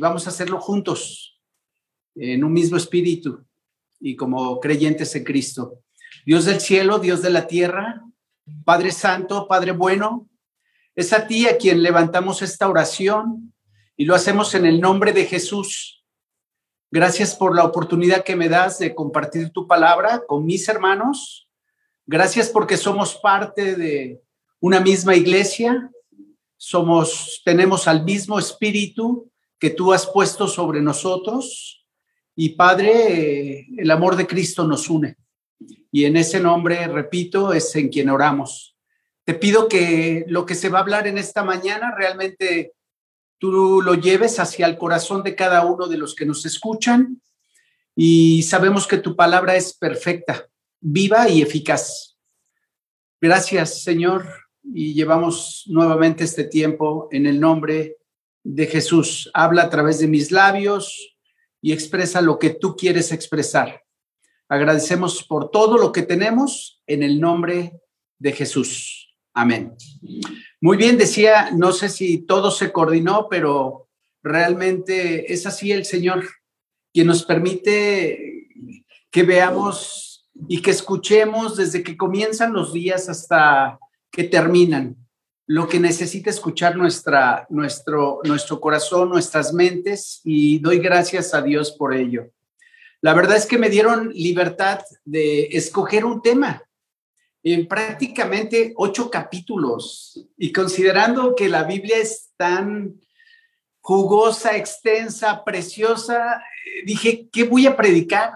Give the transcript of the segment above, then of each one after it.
vamos a hacerlo juntos, en un mismo espíritu y como creyentes en Cristo. Dios del cielo, Dios de la tierra, Padre Santo, Padre bueno, es a ti a quien levantamos esta oración y lo hacemos en el nombre de Jesús. Gracias por la oportunidad que me das de compartir tu palabra con mis hermanos. Gracias porque somos parte de una misma iglesia. Somos tenemos al mismo espíritu que tú has puesto sobre nosotros. Y Padre, el amor de Cristo nos une. Y en ese nombre, repito, es en quien oramos. Te pido que lo que se va a hablar en esta mañana realmente tú lo lleves hacia el corazón de cada uno de los que nos escuchan y sabemos que tu palabra es perfecta, viva y eficaz. Gracias, Señor, y llevamos nuevamente este tiempo en el nombre de Jesús. Habla a través de mis labios y expresa lo que tú quieres expresar. Agradecemos por todo lo que tenemos en el nombre de Jesús. Amén. Muy bien, decía, no sé si todo se coordinó, pero realmente es así el Señor quien nos permite que veamos y que escuchemos desde que comienzan los días hasta que terminan lo que necesita escuchar nuestra, nuestro, nuestro corazón, nuestras mentes, y doy gracias a Dios por ello. La verdad es que me dieron libertad de escoger un tema en prácticamente ocho capítulos. Y considerando que la Biblia es tan jugosa, extensa, preciosa, dije, ¿qué voy a predicar?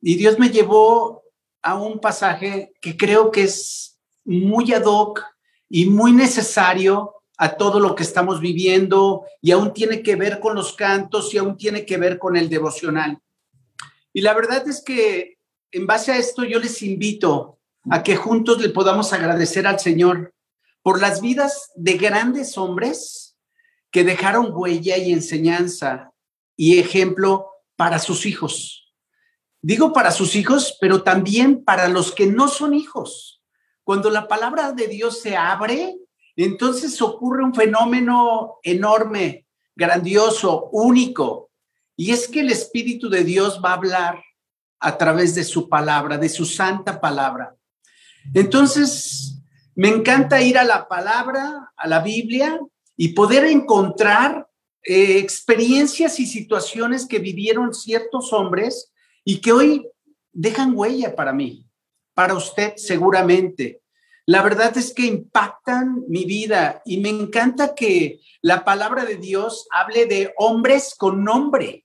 Y Dios me llevó a un pasaje que creo que es muy ad hoc y muy necesario a todo lo que estamos viviendo y aún tiene que ver con los cantos y aún tiene que ver con el devocional. Y la verdad es que en base a esto yo les invito a que juntos le podamos agradecer al Señor por las vidas de grandes hombres que dejaron huella y enseñanza y ejemplo para sus hijos. Digo para sus hijos, pero también para los que no son hijos. Cuando la palabra de Dios se abre, entonces ocurre un fenómeno enorme, grandioso, único, y es que el Espíritu de Dios va a hablar a través de su palabra, de su santa palabra. Entonces, me encanta ir a la palabra, a la Biblia, y poder encontrar eh, experiencias y situaciones que vivieron ciertos hombres y que hoy dejan huella para mí, para usted seguramente. La verdad es que impactan mi vida y me encanta que la palabra de Dios hable de hombres con nombre.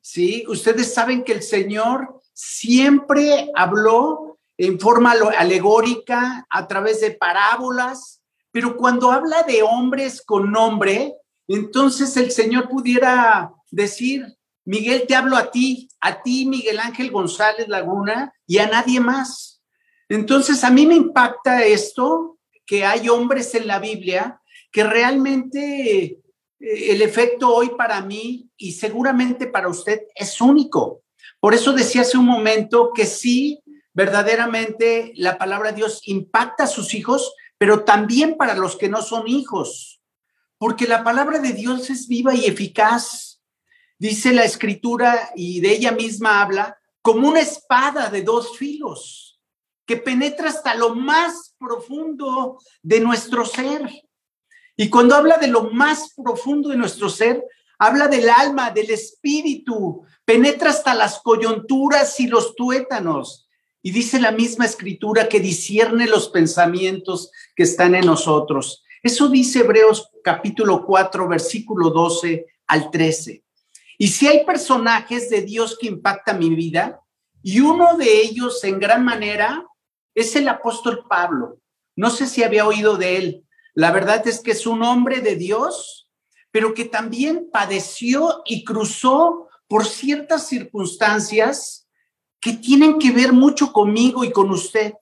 ¿sí? Ustedes saben que el Señor siempre habló en forma alegórica, a través de parábolas, pero cuando habla de hombres con nombre, entonces el Señor pudiera decir, Miguel, te hablo a ti, a ti, Miguel Ángel González Laguna, y a nadie más. Entonces, a mí me impacta esto, que hay hombres en la Biblia que realmente el efecto hoy para mí y seguramente para usted es único. Por eso decía hace un momento que sí, verdaderamente la palabra de Dios impacta a sus hijos, pero también para los que no son hijos, porque la palabra de Dios es viva y eficaz. Dice la escritura y de ella misma habla como una espada de dos filos que penetra hasta lo más profundo de nuestro ser y cuando habla de lo más profundo de nuestro ser, habla del alma, del espíritu, penetra hasta las coyunturas y los tuétanos. Y dice la misma escritura que discierne los pensamientos que están en nosotros. Eso dice Hebreos capítulo 4, versículo 12 al 13. Y si hay personajes de Dios que impactan mi vida, y uno de ellos en gran manera es el apóstol Pablo. No sé si había oído de él. La verdad es que es un hombre de Dios, pero que también padeció y cruzó por ciertas circunstancias que tienen que ver mucho conmigo y con usted.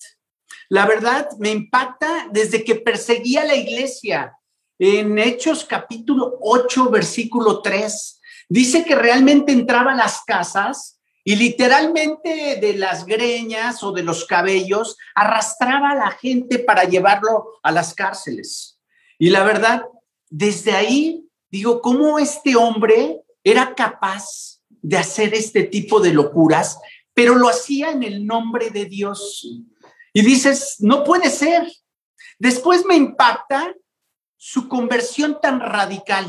La verdad me impacta desde que perseguía la iglesia. En Hechos capítulo 8, versículo 3, dice que realmente entraba a las casas y literalmente de las greñas o de los cabellos arrastraba a la gente para llevarlo a las cárceles. Y la verdad, desde ahí digo, ¿cómo este hombre era capaz de hacer este tipo de locuras, pero lo hacía en el nombre de Dios? Y dices, no puede ser. Después me impacta su conversión tan radical.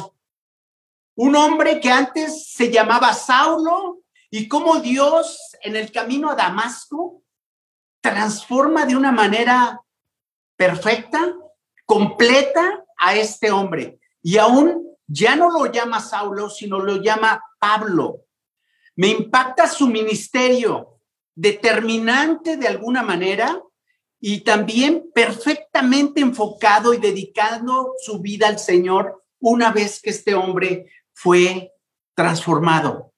Un hombre que antes se llamaba Saulo y cómo Dios en el camino a Damasco transforma de una manera perfecta, completa a este hombre. Y aún ya no lo llama Saulo, sino lo llama Pablo. Me impacta su ministerio, determinante de alguna manera y también perfectamente enfocado y dedicando su vida al Señor una vez que este hombre fue transformado.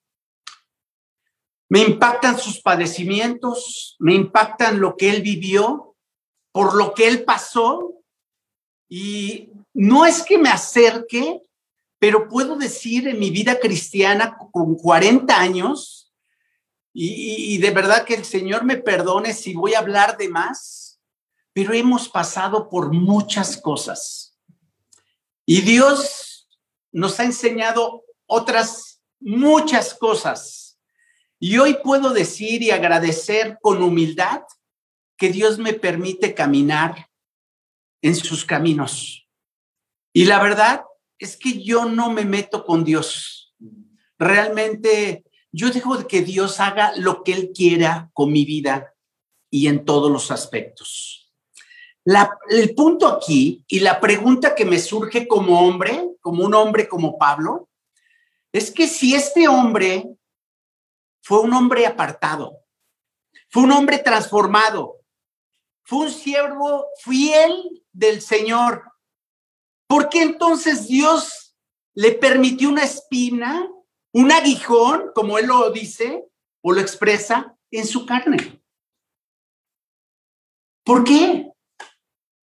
Me impactan sus padecimientos, me impactan lo que él vivió, por lo que él pasó. Y no es que me acerque, pero puedo decir en mi vida cristiana con 40 años, y, de verdad que el Señor me perdone si voy a hablar de más, pero hemos pasado por muchas cosas. Y Dios nos ha enseñado otras muchas cosas y hoy puedo decir y agradecer con humildad que Dios me permite caminar en sus caminos. Y la verdad es que yo no me meto con Dios. Realmente yo dejo que Dios haga lo que Él quiera con mi vida y en todos los aspectos. el punto aquí y la pregunta que me surge como hombre, como un hombre como Pablo, es que si este hombre fue un hombre apartado, fue un hombre transformado, fue un siervo fiel del Señor. ¿Por qué entonces Dios le permitió una espina, un aguijón, como él lo dice o lo expresa, en su carne? ¿Por qué?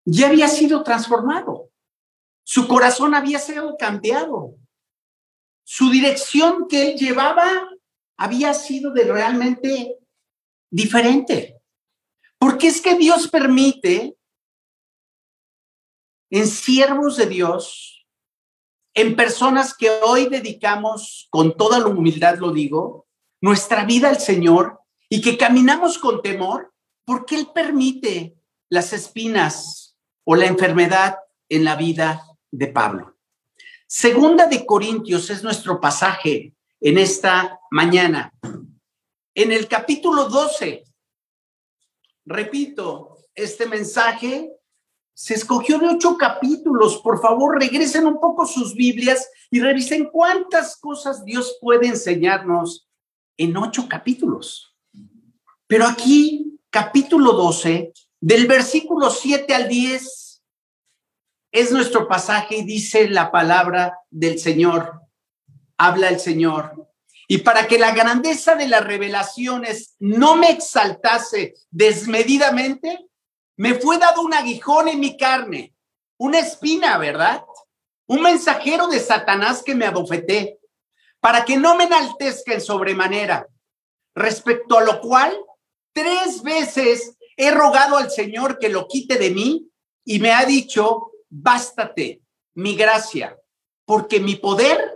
Ya había sido transformado. Su corazón había sido cambiado. Su dirección que él llevaba había sido de realmente diferente. Porque es que Dios permite en siervos de Dios, en personas que hoy dedicamos, con toda la humildad lo digo, nuestra vida al Señor y que caminamos con temor, porque Él permite las espinas o la enfermedad en la vida de Pablo. Segunda de Corintios es nuestro pasaje en esta mañana. En el capítulo 12, repito, este mensaje se escogió de ocho capítulos. Por favor, regresen un poco sus Biblias y revisen cuántas cosas Dios puede enseñarnos en ocho capítulos. Pero aquí, capítulo 12, del versículo 7 al 10, es nuestro pasaje y dice la palabra del Señor habla el Señor. Y para que la grandeza de las revelaciones no me exaltase desmedidamente, me fue dado un aguijón en mi carne, una espina, ¿verdad? Un mensajero de Satanás que me abofeté, para que no me enaltezca en sobremanera. Respecto a lo cual, tres veces he rogado al Señor que lo quite de mí y me ha dicho, bástate mi gracia, porque mi poder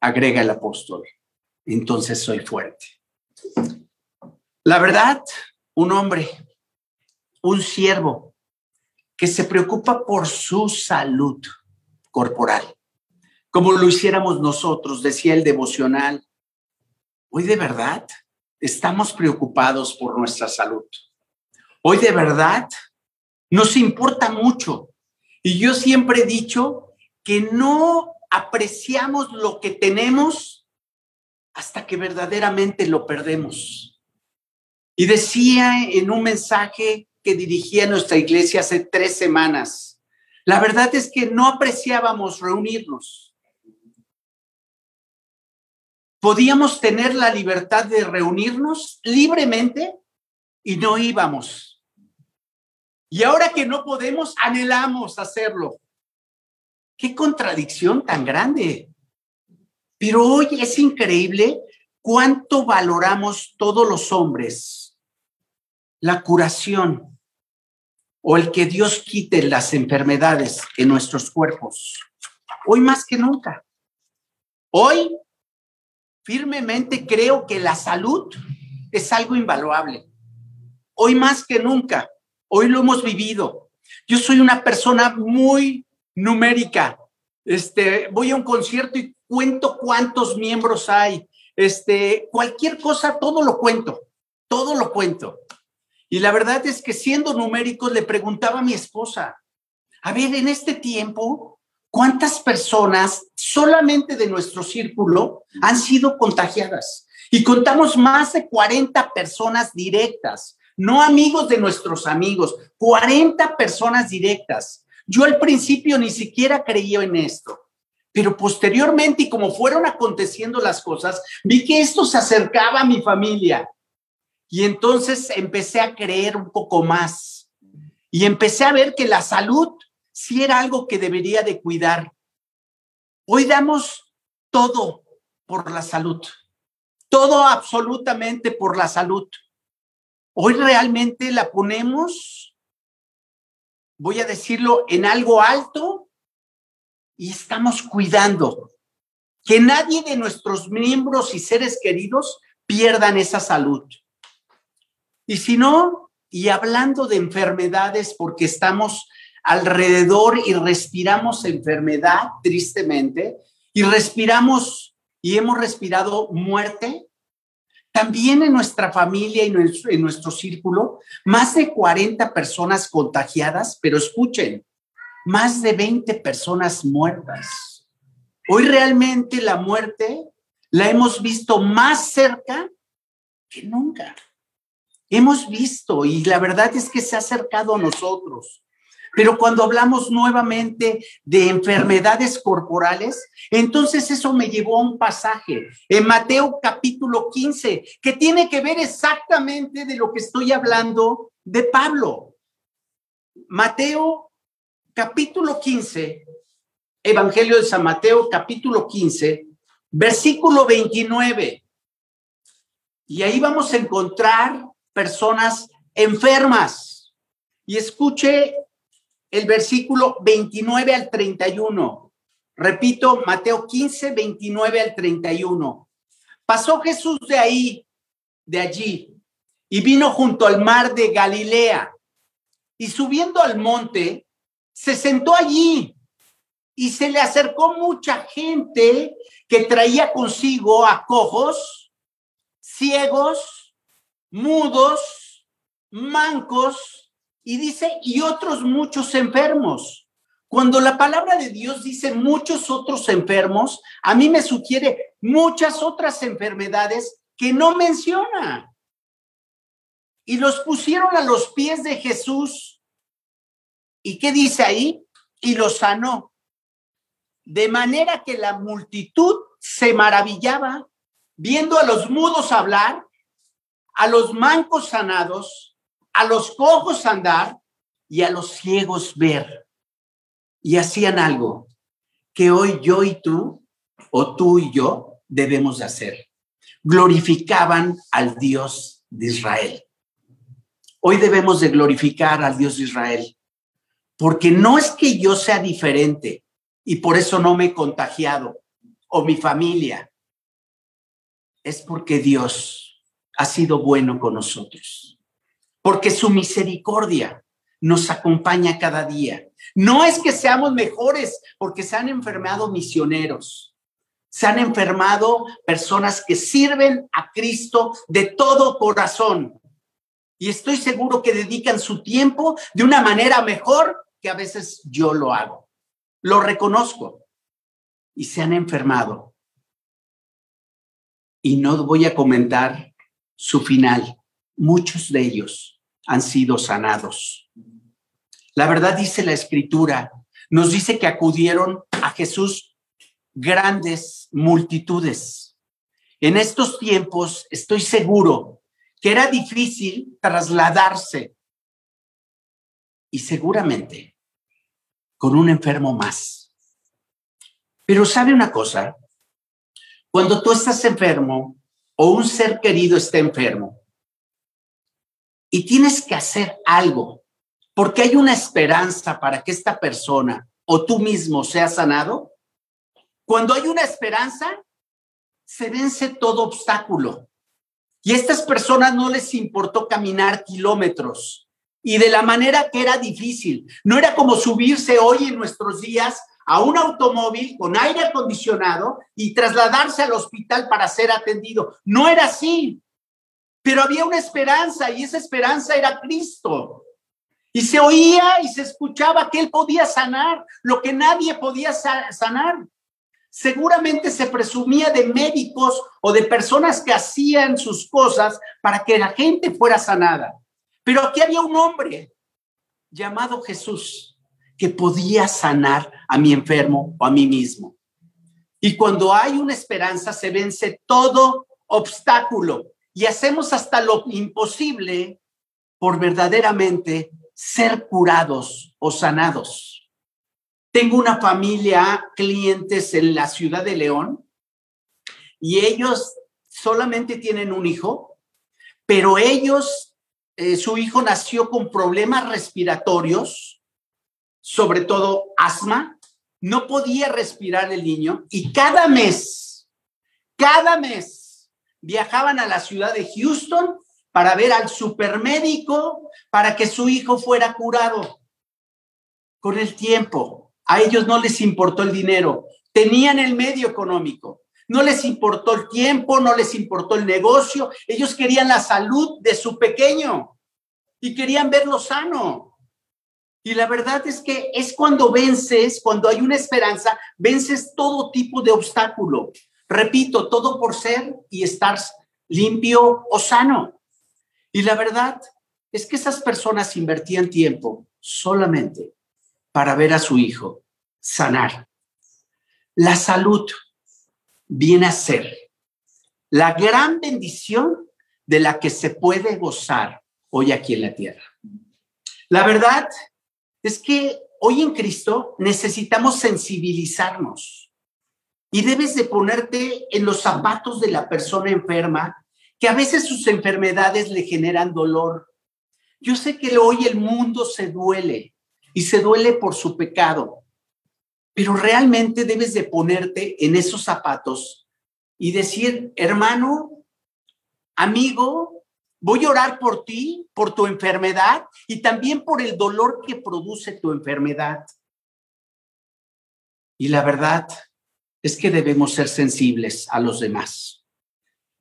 agrega el apóstol, entonces soy fuerte. La verdad, un hombre, un siervo que se preocupa por su salud corporal, como lo hiciéramos nosotros, decía el devocional. Hoy de verdad estamos preocupados por nuestra salud. Hoy de verdad nos importa mucho. Y yo siempre he dicho que no apreciamos lo que tenemos hasta que verdaderamente lo perdemos. Y decía en un mensaje que dirigía nuestra iglesia hace tres semanas, la verdad es que no apreciábamos reunirnos. podíamos tener la libertad de reunirnos libremente y no íbamos. Y ahora que no podemos, anhelamos hacerlo. Qué contradicción tan grande. Pero hoy es increíble cuánto valoramos todos los hombres la curación o el que Dios quite las enfermedades en nuestros cuerpos. Hoy más que nunca. Hoy firmemente creo que la salud es algo invaluable. Hoy más que nunca, hoy lo hemos vivido. Yo soy una persona muy numérica. Este, voy a un concierto y cuento cuántos miembros hay. Este, cualquier cosa, todo lo cuento, todo lo cuento. Y la verdad es que siendo numéricos le preguntaba a mi esposa, a ver, en este tiempo, ¿Cuántas personas solamente de nuestro círculo han sido contagiadas? Y contamos más de 40 personas directas, no amigos de nuestros amigos, 40 personas directas. Yo al principio ni siquiera creía en esto, pero posteriormente y como fueron aconteciendo las cosas, vi que esto se acercaba a mi familia. Y entonces empecé a creer un poco más y empecé a ver que la salud si era algo que debería de cuidar. Hoy damos todo por la salud, todo absolutamente por la salud. Hoy realmente la ponemos, voy a decirlo, en algo alto y estamos cuidando que nadie de nuestros miembros y seres queridos pierdan esa salud. Y si no, y hablando de enfermedades, porque estamos alrededor y respiramos enfermedad, tristemente, y respiramos y hemos respirado muerte, también en nuestra familia y en nuestro círculo, más de 40 personas contagiadas, pero escuchen, más de 20 personas muertas. Hoy realmente la muerte la hemos visto más cerca que nunca. Hemos visto y la verdad es que se ha acercado a nosotros. Pero cuando hablamos nuevamente de enfermedades corporales, entonces eso me llevó a un pasaje en Mateo capítulo 15, que tiene que ver exactamente de lo que estoy hablando de Pablo. Mateo capítulo 15, Evangelio de San Mateo capítulo 15, versículo 29. Y ahí vamos a encontrar personas enfermas. Y escuche el versículo 29 al 31. Repito, Mateo 15, 29 al 31. Pasó Jesús de ahí, de allí, y vino junto al mar de Galilea. Y subiendo al monte, se sentó allí y se le acercó mucha gente que traía consigo a cojos, ciegos, mudos, mancos y dice, y otros muchos enfermos. Cuando la palabra de Dios dice muchos otros enfermos, a mí me sugiere muchas otras enfermedades que no menciona. Y los pusieron a los pies de Jesús. ¿Y qué dice ahí? Y los sanó. De manera que la multitud se maravillaba viendo a los mudos hablar, a los mancos sanados a los cojos andar y a los ciegos ver. Y hacían algo que hoy yo y tú, o tú y yo, debemos de hacer. Glorificaban al Dios de Israel. Hoy debemos de glorificar al Dios de Israel, porque no es que yo sea diferente y por eso no me he contagiado, o mi familia, es porque Dios ha sido bueno con nosotros porque su misericordia nos acompaña cada día. No es que seamos mejores porque se han enfermado misioneros, se han enfermado personas que sirven a Cristo de todo corazón. Y estoy seguro que dedican su tiempo de una manera mejor que a veces yo lo hago. Lo reconozco. Y se han enfermado. Y no voy a comentar su final muchos de ellos han sido sanados. La verdad dice la escritura, nos dice que acudieron a Jesús grandes multitudes En estos tiempos estoy seguro que era difícil trasladarse y seguramente con un enfermo más. Pero sabe una cosa, cuando tú estás enfermo o un ser querido está enfermo y tienes que hacer algo porque hay una esperanza para que esta persona o tú mismo seas sanado, cuando hay una esperanza, se vence todo obstáculo. Y a estas personas no les importó caminar kilómetros y de la manera que era difícil. No era como subirse hoy en nuestros días a un automóvil con aire acondicionado y trasladarse al hospital para ser atendido. No era así, pero había una esperanza y esa esperanza era Cristo. Y se oía y se escuchaba que él podía sanar lo que nadie podía sanar. Seguramente se presumía de médicos o de personas que hacían sus cosas para que la gente fuera sanada. Pero aquí había un hombre llamado Jesús que podía sanar a mi enfermo o a mí mismo. Y cuando hay una esperanza, se vence todo obstáculo y hacemos hasta lo imposible por verdaderamente ser curados o sanados. Tengo una familia, clientes en la ciudad de León, y ellos solamente tienen un hijo, pero ellos, eh, su hijo nació con problemas respiratorios sobre todo asma, no podía respirar el niño y cada mes, cada mes viajaban a la ciudad de Houston para ver al supermédico para que su hijo fuera curado. Con el tiempo, a ellos no les importó el dinero, tenían el medio económico, no les importó el tiempo, no les importó el negocio, ellos querían la salud de su pequeño y querían verlo sano. Y la verdad es que es cuando vences, cuando hay una esperanza, vences todo tipo de obstáculo. Repito, todo por ser y estar limpio o sano. Y la verdad es que esas personas invertían tiempo solamente para ver a su hijo sanar. La salud viene a ser la gran bendición de la que se puede gozar hoy aquí en la tierra. La verdad es que hoy en Cristo necesitamos sensibilizarnos y debes de ponerte en los zapatos de la persona enferma que a veces sus enfermedades le generan dolor. Yo sé que hoy el mundo se duele y se duele por su pecado, pero realmente debes de ponerte en esos zapatos y decir, hermano, amigo, Voy a orar por ti, por tu enfermedad y también por el dolor que produce tu enfermedad. Y la verdad es que debemos ser sensibles a los demás.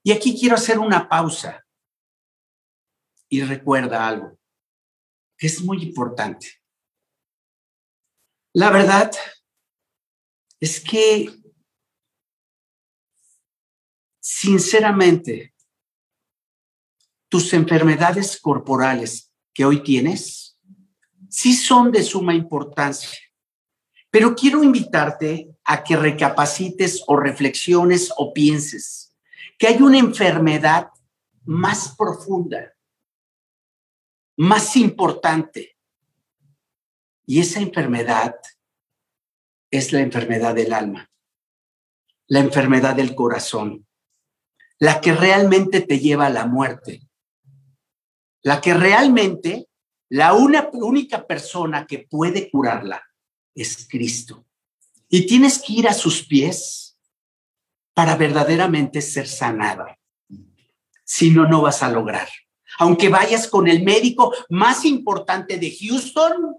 Y aquí quiero hacer una pausa y recuerda algo que es muy importante. La verdad es que, sinceramente, tus enfermedades corporales que hoy tienes sí son de suma importancia. Pero quiero invitarte a que recapacites o reflexiones o pienses que hay una enfermedad más profunda, más importante. Y esa enfermedad es la enfermedad del alma, la enfermedad del corazón, la que realmente te lleva a la muerte la que realmente, la una, única persona que puede curarla es Cristo. Y tienes que ir a sus pies para verdaderamente ser sanada. Si no, no vas a lograr. Aunque vayas con el médico más importante de Houston,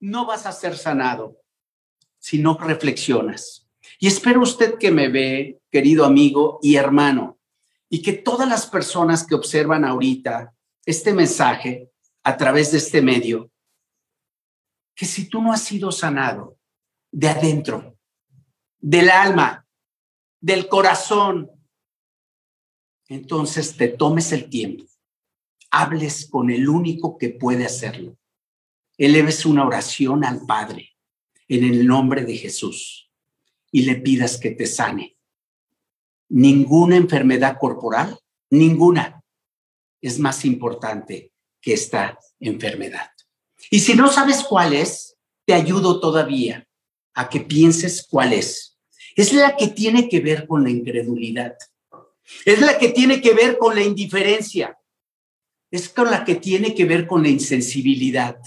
no vas a ser sanado si no reflexionas. Y espero usted que me ve, querido amigo y hermano, y que todas las personas que observan ahorita este mensaje a través de este medio, que si tú no has sido sanado de adentro, del alma, del corazón, entonces te tomes el tiempo, hables con el único que puede hacerlo. Eleves una oración al Padre en el nombre de Jesús y le pidas que te sane. ninguna enfermedad corporal, ninguna, es más importante que esta enfermedad. Y si no sabes cuál es, te ayudo todavía a que pienses cuál es. Es la que tiene que ver con la incredulidad. Es la que tiene que ver con la indiferencia. Es con la que tiene que ver con la insensibilidad.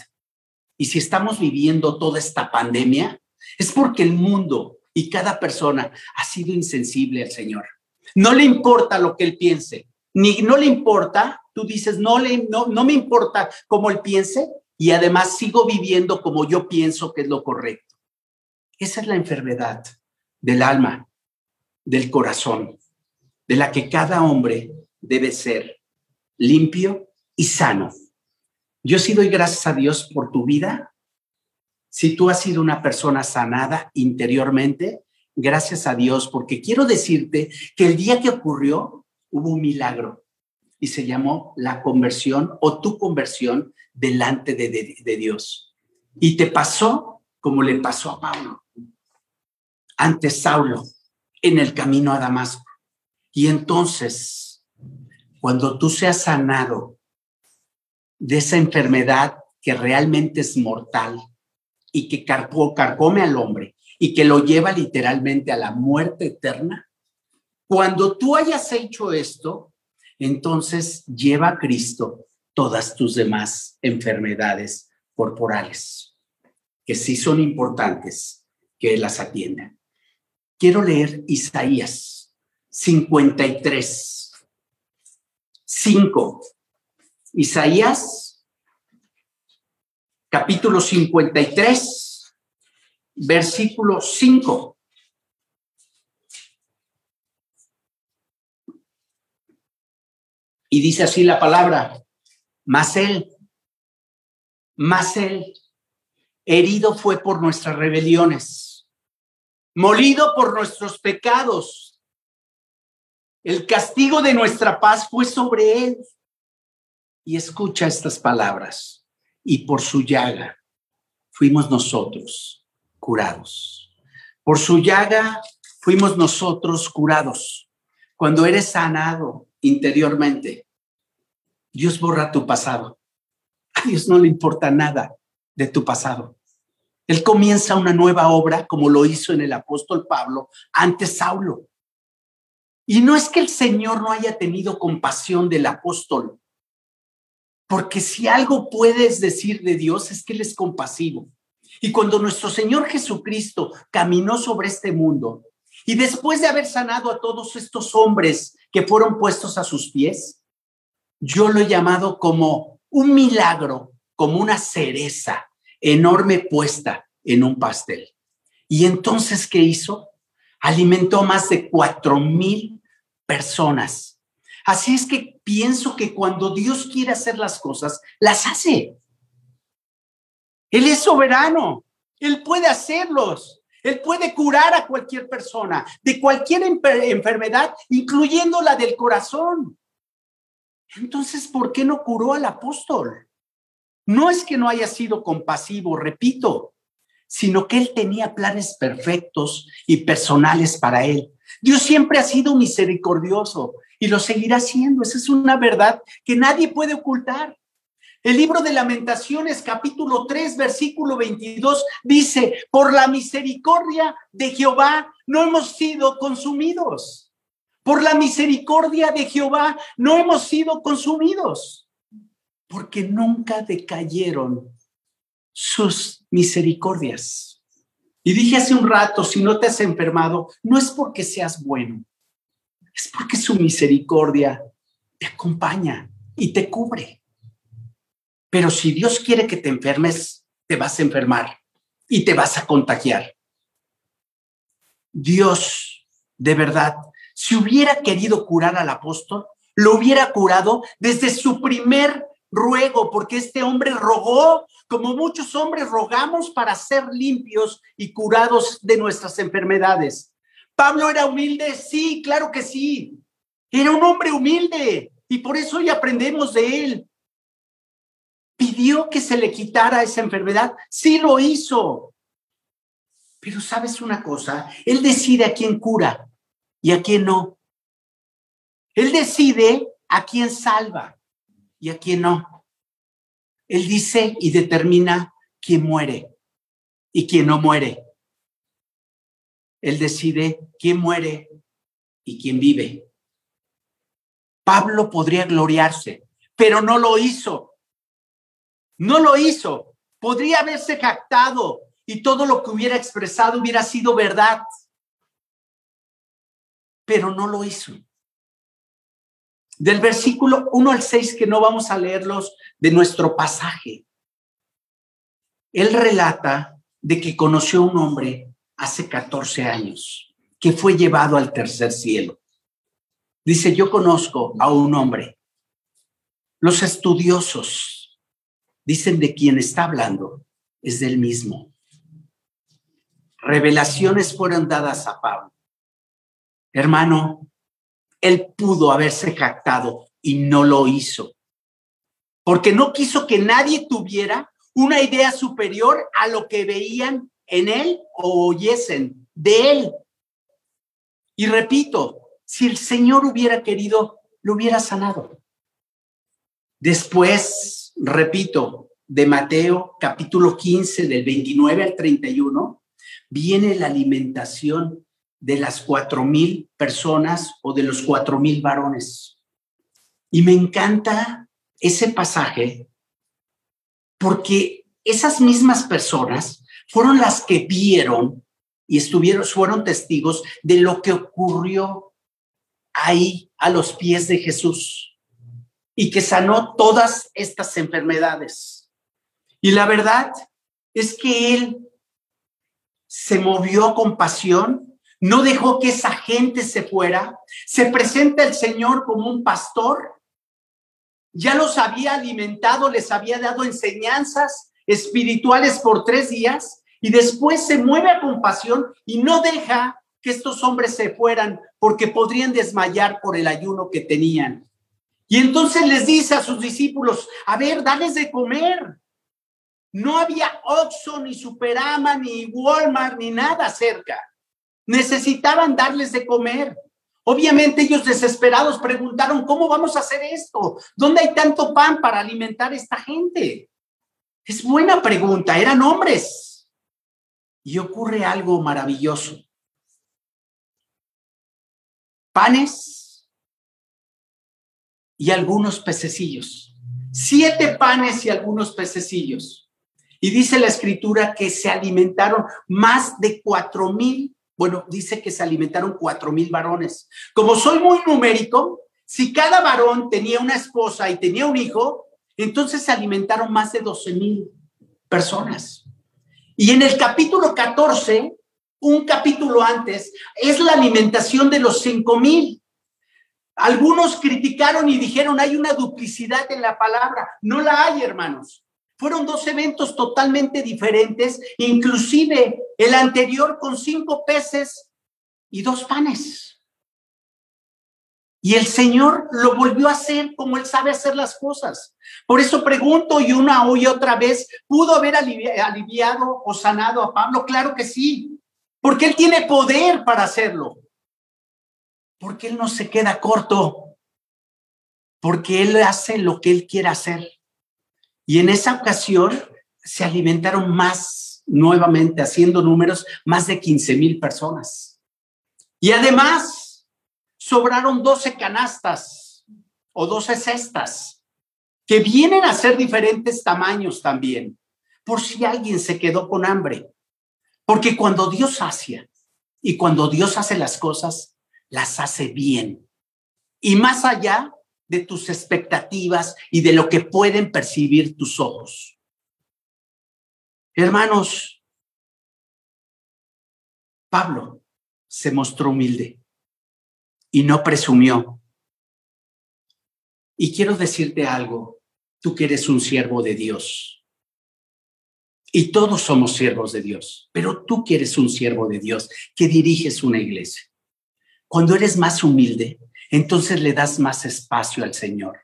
Y si estamos viviendo toda esta pandemia, es porque el mundo y cada persona ha sido insensible al Señor. No le importa lo que Él piense, ni no le importa, tú dices, no, le, no, no me importa cómo Él piense y además sigo viviendo como yo pienso que es lo correcto. Esa es la enfermedad del alma, del corazón, de la que cada hombre debe ser limpio y sano. Yo sí doy gracias a Dios por tu vida. Si tú has sido una persona sanada interiormente, gracias a Dios, porque quiero decirte que el día que ocurrió hubo un milagro y se llamó la conversión o tu conversión delante de, de Dios. Y te pasó como le pasó a Pablo ante Saulo en el camino a Damasco. Y entonces, cuando tú seas sanado de esa enfermedad que realmente es mortal y que cargó, cargome al hombre y que lo lleva literalmente a la muerte eterna, cuando tú hayas hecho esto, entonces lleva a Cristo todas tus demás enfermedades corporales, que sí son importantes que las atienda. Quiero leer Isaías 53, 5. Isaías, capítulo 53, versículo 5. Y dice así la palabra, mas él, mas él, herido fue por nuestras rebeliones molido por nuestros pecados. El castigo de nuestra paz fue sobre él. Y escucha estas palabras. Y por su llaga fuimos nosotros curados. Por su llaga fuimos nosotros curados. Cuando eres sanado interiormente, Dios borra tu pasado. A Dios no le importa nada de tu pasado. Él comienza una nueva obra, como lo hizo en el apóstol Pablo, ante Saulo. Y no es que el Señor no haya tenido compasión del apóstol, porque si algo puedes decir de Dios es que Él es compasivo. Y cuando nuestro Señor Jesucristo caminó sobre este mundo, y después de haber sanado a todos estos hombres que fueron puestos a sus pies, yo lo he llamado como un milagro, como una cereza enorme puesta en un pastel. Y entonces, ¿qué hizo? Alimentó más de cuatro mil personas. Así es que pienso que cuando Dios quiere hacer las cosas, las hace. Él es soberano. Él puede hacerlos. Él puede curar a cualquier persona de cualquier enfermedad, incluyendo la del corazón. Entonces, ¿por qué no curó al apóstol? No es que no haya sido compasivo, repito, sino que Él tenía planes perfectos y personales para Él. Dios siempre ha sido misericordioso y lo seguirá siendo. Esa es una verdad que nadie puede ocultar. El libro de lamentaciones, capítulo 3, versículo 22, dice, por la misericordia de Jehová no hemos sido consumidos. Por la misericordia de Jehová no hemos sido consumidos porque nunca decayeron sus misericordias. Y dije hace un rato, si no te has enfermado, no es porque seas bueno, es porque su misericordia te acompaña y te cubre. Pero si Dios quiere que te enfermes, te vas a enfermar y te vas a contagiar. Dios, de verdad, si hubiera querido curar al apóstol, lo hubiera curado desde su primer ruego, porque este hombre rogó, como muchos hombres rogamos para ser limpios y curados de nuestras enfermedades. Pablo era humilde, sí, claro que sí. Era un hombre humilde y por eso hoy aprendemos de él. Pidió que se le quitara esa enfermedad, sí lo hizo. Pero sabes una cosa, él decide a quién cura y a quién no. Él decide a quién salva y a quién no. Él dice y determina quién muere y quién no muere. Él decide quién muere y quién vive. Pablo podría gloriarse, pero no lo hizo. No lo hizo. Podría haberse jactado y todo lo que hubiera expresado hubiera sido verdad, pero no lo hizo. Del versículo 1 al 6, que no vamos a leerlos de nuestro pasaje, él relata de que conoció a un hombre hace 14 años que fue llevado al tercer cielo. Dice, yo conozco a un hombre. Los estudiosos dicen de quien está hablando es del mismo. Revelaciones fueron dadas a Pablo. Hermano, él pudo haberse jactado y no lo hizo, porque no quiso que nadie tuviera una idea superior a lo que veían en él o oyesen de él. Y repito, si el Señor hubiera querido, lo hubiera sanado. Después, repito, de Mateo capítulo 15 del 29 al 31, viene la alimentación de las cuatro mil personas o de los cuatro mil varones. Y me encanta ese pasaje porque esas mismas personas fueron las que vieron y estuvieron, fueron testigos de lo que ocurrió ahí a los pies de Jesús y que sanó todas estas enfermedades. Y la verdad es que él se movió con pasión, no dejó que esa gente se fuera, se presenta el Señor como un pastor, ya los había alimentado, les había dado enseñanzas espirituales por tres días y después se mueve a compasión y no deja que estos hombres se fueran porque podrían desmayar por el ayuno que tenían. Y entonces les dice a sus discípulos, a ver, dales de comer. No había Oxxo, ni Superama, ni Walmart, ni nada cerca. Necesitaban darles de comer. Obviamente ellos desesperados preguntaron, ¿cómo vamos a hacer esto? ¿Dónde hay tanto pan para alimentar a esta gente? Es buena pregunta, eran hombres. Y ocurre algo maravilloso. Panes y algunos pececillos. Siete panes y algunos pececillos. Y dice la escritura que se alimentaron más de cuatro mil, bueno, dice que se alimentaron cuatro mil varones. Como soy muy numérico, si cada varón tenía una esposa y tenía un hijo, entonces se alimentaron más de doce mil personas. Y en el capítulo 14, un capítulo antes, es la alimentación de los cinco mil. Algunos criticaron y dijeron, hay una duplicidad en la palabra. No la hay, hermanos. Fueron dos eventos totalmente diferentes, inclusive el anterior con cinco peces y dos panes. Y el Señor lo volvió a hacer como Él sabe hacer las cosas. Por eso pregunto y una y otra vez, ¿pudo haber aliviado o sanado a Pablo? Claro que sí, porque Él tiene poder para hacerlo. Porque Él no se queda corto, porque Él hace lo que Él quiere hacer. Y en esa ocasión se alimentaron más, nuevamente haciendo números, más de 15 mil personas. Y además sobraron 12 canastas o 12 cestas que vienen a ser diferentes tamaños también, por si alguien se quedó con hambre. Porque cuando Dios sacia y cuando Dios hace las cosas, las hace bien. Y más allá de tus expectativas y de lo que pueden percibir tus ojos. Hermanos, Pablo se mostró humilde y no presumió. Y quiero decirte algo, tú que eres un siervo de Dios. Y todos somos siervos de Dios, pero tú que eres un siervo de Dios, que diriges una iglesia. Cuando eres más humilde, entonces le das más espacio al Señor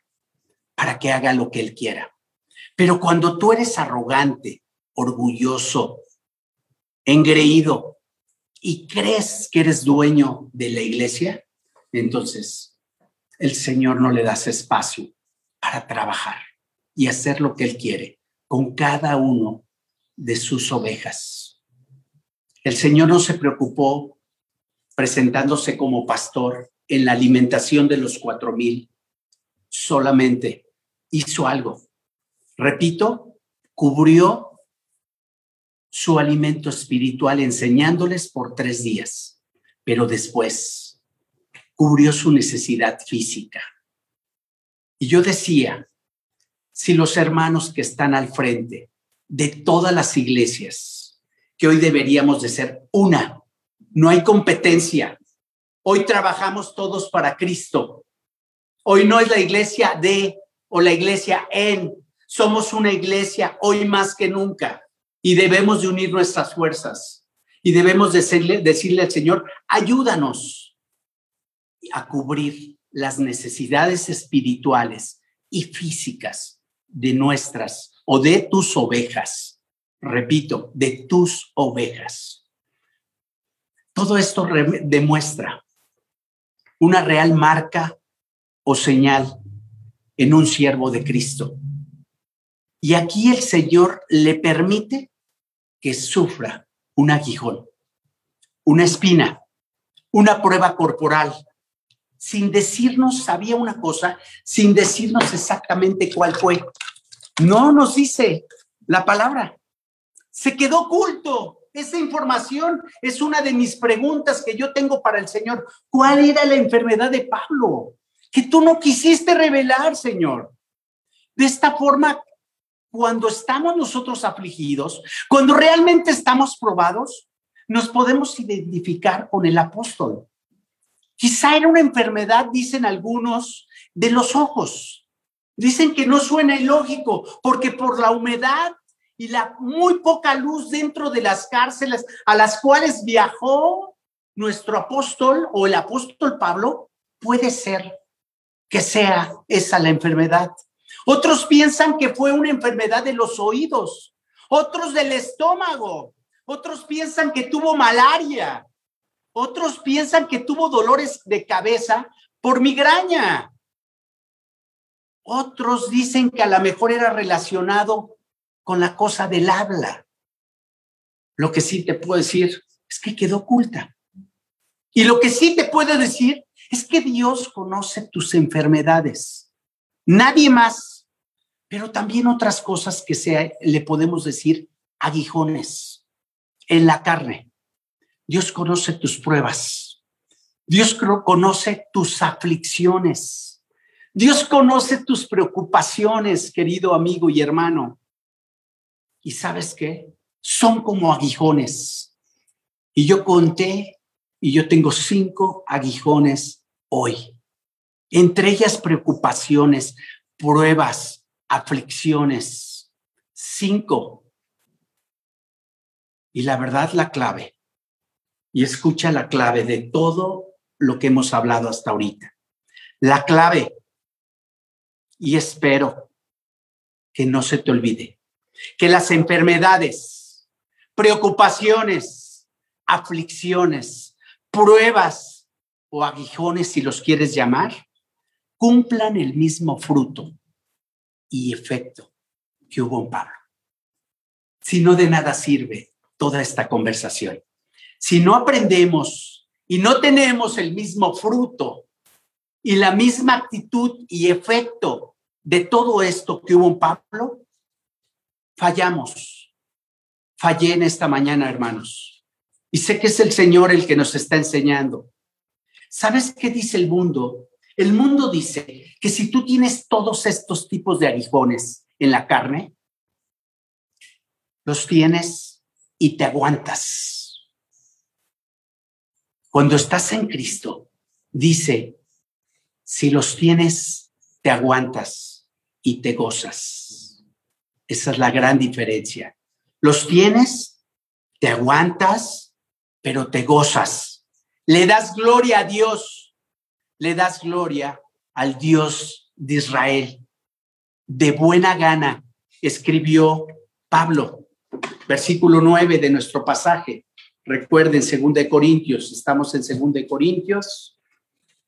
para que haga lo que Él quiera. Pero cuando tú eres arrogante, orgulloso, engreído y crees que eres dueño de la iglesia, entonces el Señor no le das espacio para trabajar y hacer lo que Él quiere con cada uno de sus ovejas. El Señor no se preocupó presentándose como pastor en la alimentación de los cuatro mil, solamente hizo algo. Repito, cubrió su alimento espiritual enseñándoles por tres días, pero después cubrió su necesidad física. Y yo decía, si los hermanos que están al frente de todas las iglesias, que hoy deberíamos de ser una, no hay competencia, hoy trabajamos todos para Cristo, hoy no es la iglesia de o la iglesia en, somos una iglesia hoy más que nunca y debemos de unir nuestras fuerzas y debemos decirle, decirle al Señor, ayúdanos a cubrir las necesidades espirituales y físicas de nuestras o de tus ovejas. Repito, de tus ovejas. Todo esto demuestra una real marca o señal en un siervo de Cristo. Y aquí el Señor le permite que sufra un aguijón, una espina, una prueba corporal, sin decirnos, sabía una cosa, sin decirnos exactamente cuál fue. No nos dice la palabra. Se quedó oculto. Esa información es una de mis preguntas que yo tengo para el Señor. ¿Cuál era la enfermedad de Pablo? Que tú no quisiste revelar, Señor. De esta forma, cuando estamos nosotros afligidos, cuando realmente estamos probados, nos podemos identificar con el apóstol. Quizá era una enfermedad, dicen algunos, de los ojos. Dicen que no suena ilógico, porque por la humedad y la muy poca luz dentro de las cárceles a las cuales viajó nuestro apóstol o el apóstol Pablo, puede ser que sea esa la enfermedad. Otros piensan que fue una enfermedad de los oídos, otros del estómago, otros piensan que tuvo malaria, otros piensan que tuvo dolores de cabeza por migraña. Otros dicen que a lo mejor era relacionado con la cosa del habla. Lo que sí te puedo decir es que quedó oculta. Y lo que sí te puedo decir es que Dios conoce tus enfermedades. Nadie más pero también otras cosas que le podemos decir aguijones en la carne. Dios conoce tus pruebas. Dios conoce tus aflicciones. Dios conoce tus preocupaciones, querido amigo y hermano. ¿Y sabes qué? Son como aguijones. Y yo conté y yo tengo cinco aguijones hoy. Entre ellas preocupaciones, pruebas, aflicciones. Cinco. Y la verdad, la clave. Y escucha la clave de todo lo que hemos hablado hasta ahorita. La clave. Y espero que no se te olvide que las enfermedades, preocupaciones, aflicciones, pruebas o aguijones, si los quieres llamar, cumplan el mismo fruto y efecto que hubo en Pablo. Si no de nada sirve toda esta conversación. Si no aprendemos y no tenemos el mismo fruto y la misma actitud y efecto de todo esto que hubo en Pablo, fallamos. Fallé en esta mañana, hermanos. Y sé que es el Señor el que nos está enseñando. ¿Sabes qué dice el mundo? El mundo dice que si tú tienes todos estos tipos de aguijones en la carne, los tienes y te aguantas. Cuando estás en Cristo, dice, si los tienes, te aguantas y te gozas. Esa es la gran diferencia. Los tienes, te aguantas, pero te gozas. Le das gloria a Dios le das gloria al Dios de Israel. De buena gana escribió Pablo, versículo 9 de nuestro pasaje. Recuerden, 2 de Corintios, estamos en 2 de Corintios,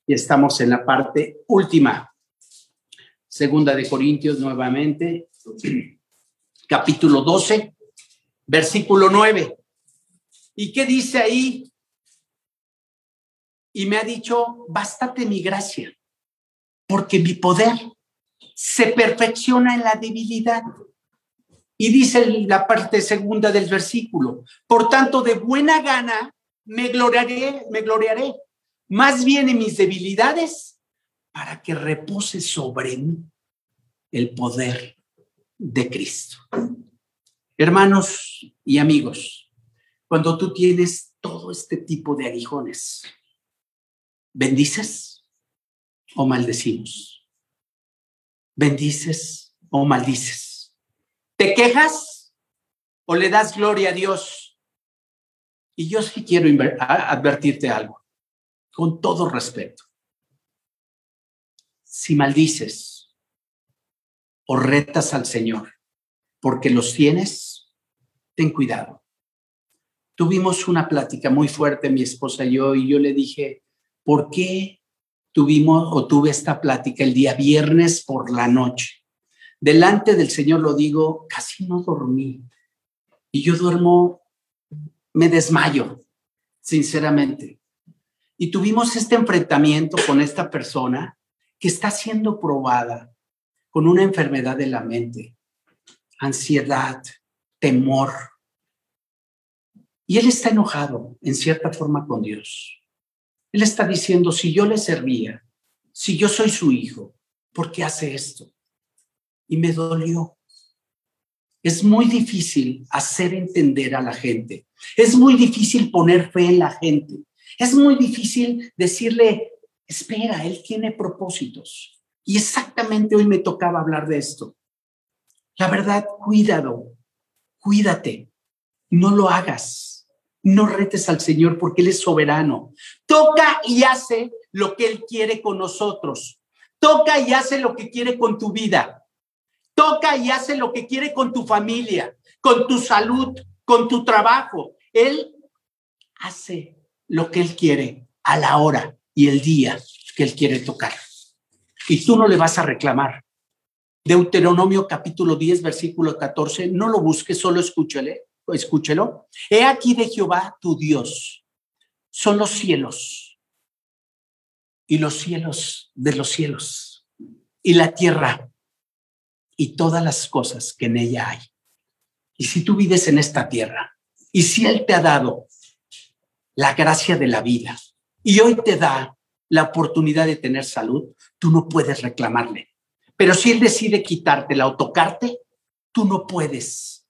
y estamos en la parte última. Segunda de Corintios nuevamente, capítulo 12, versículo 9. ¿Y qué dice ahí? Y me ha dicho, bástate mi gracia, porque mi poder se perfecciona en la debilidad. Y dice la parte segunda del versículo, por tanto, de buena gana me gloriaré, me gloriaré, más bien en mis debilidades, para que repose sobre mí el poder de Cristo. Hermanos y amigos, cuando tú tienes todo este tipo de aguijones, ¿bendices o maldecimos? ¿Bendices o maldices? ¿Te quejas o le das gloria a Dios? Y yo sí quiero advertirte algo, con todo respeto. Si maldices o retas al Señor porque los tienes, ten cuidado. Tuvimos una plática muy fuerte, mi esposa y yo, y yo le dije, ¿por qué tuvimos o tuve esta plática el día viernes por la noche? delante del Señor lo digo, casi no dormí. Y yo duermo, me desmayo, sinceramente. Y tuvimos este enfrentamiento con esta persona que está siendo probada con una enfermedad de la mente, ansiedad, temor. Y él está enojado en cierta forma con Dios. Él está diciendo, si yo le servía, si yo soy su hijo, ¿por qué hace esto? y me dolió. Es muy difícil hacer entender a la gente. Es muy difícil poner fe en la gente. Es muy difícil decirle, espera, él tiene propósitos. Y exactamente hoy me tocaba hablar de esto. La verdad, cuídalo, cuídate, no lo hagas, no retes al Señor porque Él es soberano. Toca y hace lo que Él quiere con nosotros. Toca y hace lo que quiere con tu vida toca y hace lo que quiere con tu familia, con tu salud, con tu trabajo. Él hace lo que él quiere a la hora y el día que él quiere tocar. Y tú no le vas a reclamar. Deuteronomio capítulo 10, versículo 14, no lo busques, solo escúchale, escúchelo. He aquí de Jehová tu Dios, son los cielos y los cielos de los cielos y la tierra y todas las cosas que en ella hay. Y si tú vives en esta tierra, y si Él te ha dado la gracia de la vida, y hoy te da la oportunidad de tener salud, tú no puedes reclamarle. Pero si Él decide quitártela o tocarte, tú no puedes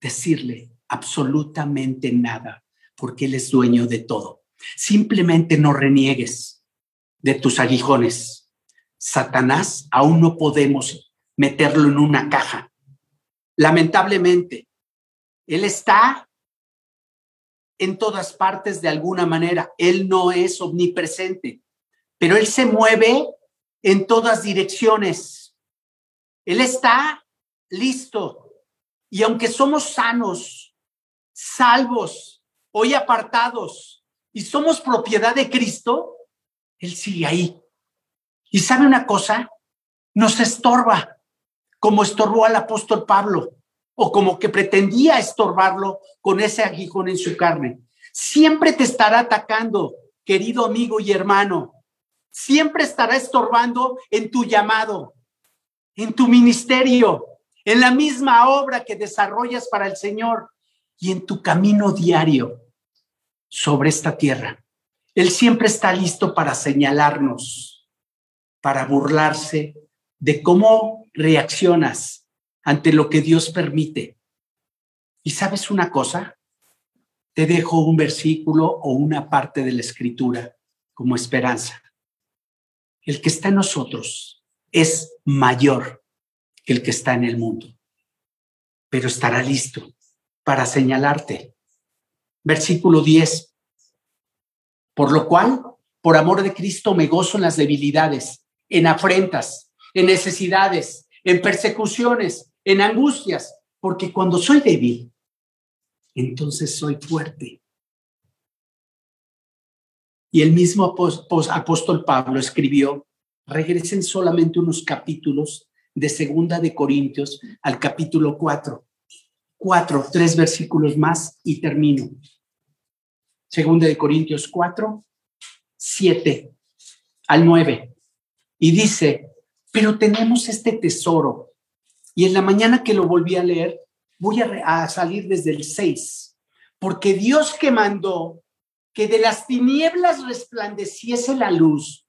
decirle absolutamente nada, porque Él es dueño de todo. Simplemente no reniegues de tus aguijones. Satanás, aún no podemos meterlo en una caja. Lamentablemente, Él está en todas partes de alguna manera. Él no es omnipresente, pero Él se mueve en todas direcciones. Él está listo. Y aunque somos sanos, salvos, hoy apartados, y somos propiedad de Cristo, Él sigue ahí. Y sabe una cosa, nos estorba como estorbó al apóstol Pablo o como que pretendía estorbarlo con ese aguijón en su carne. Siempre te estará atacando, querido amigo y hermano. Siempre estará estorbando en tu llamado, en tu ministerio, en la misma obra que desarrollas para el Señor y en tu camino diario sobre esta tierra. Él siempre está listo para señalarnos, para burlarse de cómo reaccionas ante lo que Dios permite. Y sabes una cosa, te dejo un versículo o una parte de la escritura como esperanza. El que está en nosotros es mayor que el que está en el mundo, pero estará listo para señalarte. Versículo 10. Por lo cual, por amor de Cristo, me gozo en las debilidades, en afrentas, en necesidades, en persecuciones, en angustias, porque cuando soy débil, entonces soy fuerte. Y el mismo apóstol Pablo escribió, regresen solamente unos capítulos de Segunda de Corintios al capítulo 4. Cuatro, tres versículos más y termino. Segunda de Corintios 4, 7 al 9. Y dice, pero tenemos este tesoro. Y en la mañana que lo volví a leer, voy a, salir desde el 6. Porque Dios que mandó que de las tinieblas resplandeciese la luz,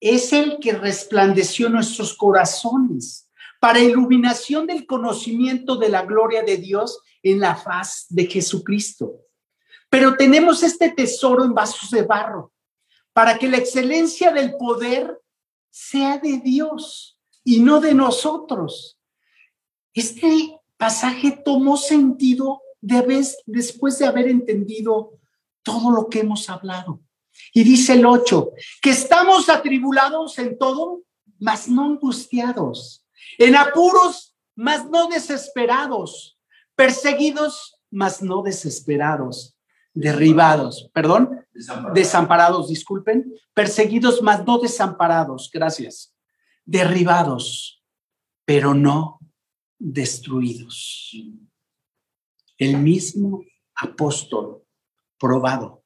es el que resplandeció nuestros corazones para iluminación del conocimiento de la gloria de Dios en la faz de Jesucristo. Pero tenemos este tesoro en vasos de barro para que la excelencia del poder sea de Dios y no de nosotros. Este pasaje tomó sentido de vez, después de haber entendido todo lo que hemos hablado. Y dice el 8, que estamos atribulados en todo, mas no angustiados, en apuros, mas no desesperados, perseguidos, mas no desesperados, derribados, perdón, desamparados. desamparados, disculpen, perseguidos, mas no desamparados, gracias, derribados, pero no destruidos. El mismo apóstol probado,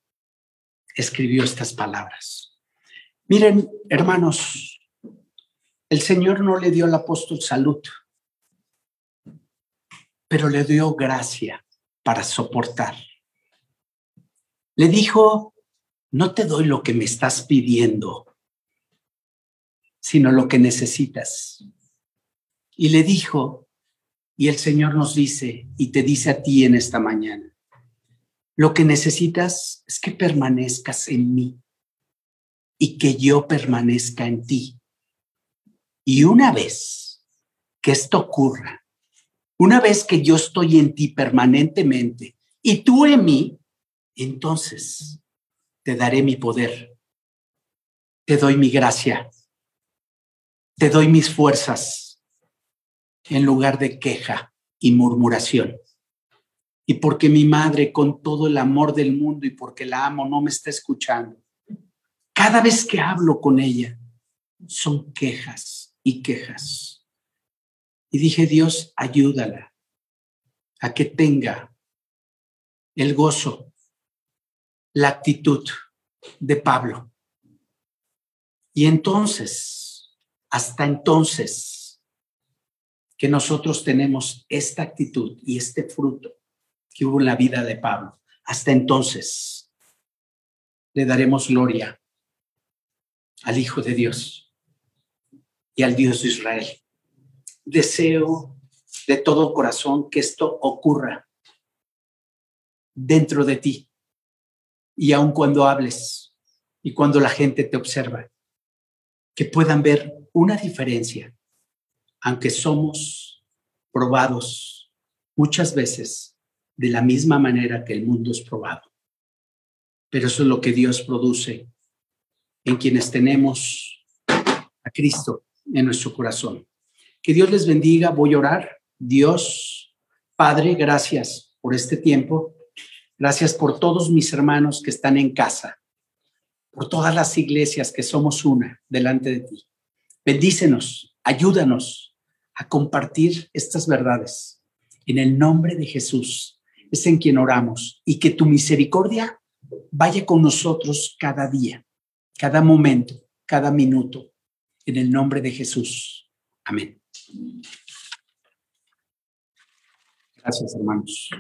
escribió estas palabras. Miren, hermanos, el Señor no le dio al apóstol salud, pero le dio gracia para soportar. Le dijo, no te doy lo que me estás pidiendo, sino lo que necesitas. Y le dijo, y el Señor nos dice, y te dice a ti en esta mañana, lo que necesitas es que permanezcas en mí y que yo permanezca en ti. Y una vez que esto ocurra, una vez que yo estoy en ti permanentemente y tú en mí, entonces te daré mi poder, te doy mi gracia, te doy mis fuerzas en lugar de queja y murmuración y porque mi madre con todo el amor del mundo y porque la amo no me está escuchando. Cada vez que hablo con ella son quejas y quejas. Y dije, Dios, ayúdala a que tenga el gozo, la actitud de Pablo. Y entonces, hasta entonces, que nosotros tenemos esta actitud y este fruto, que hubo en la vida de Pablo. Hasta entonces le daremos gloria al Hijo de Dios y al Dios de Israel. Deseo de todo corazón que esto ocurra dentro de ti y aun cuando hables y cuando la gente te observa, que puedan ver una diferencia, aunque somos probados muchas veces de la misma manera que el mundo es probado. Pero eso es lo que Dios produce en quienes tenemos a Cristo en nuestro corazón. Que Dios les bendiga. Voy a orar. Dios, Padre, gracias por este tiempo. Gracias por todos mis hermanos que están en casa, por todas las iglesias que somos una delante de ti. Bendícenos, ayúdanos a compartir estas verdades. En el nombre de Jesús es en quien oramos y que tu misericordia vaya con nosotros cada día, cada momento, cada minuto, en el nombre de Jesús. Amén. Gracias, hermanos.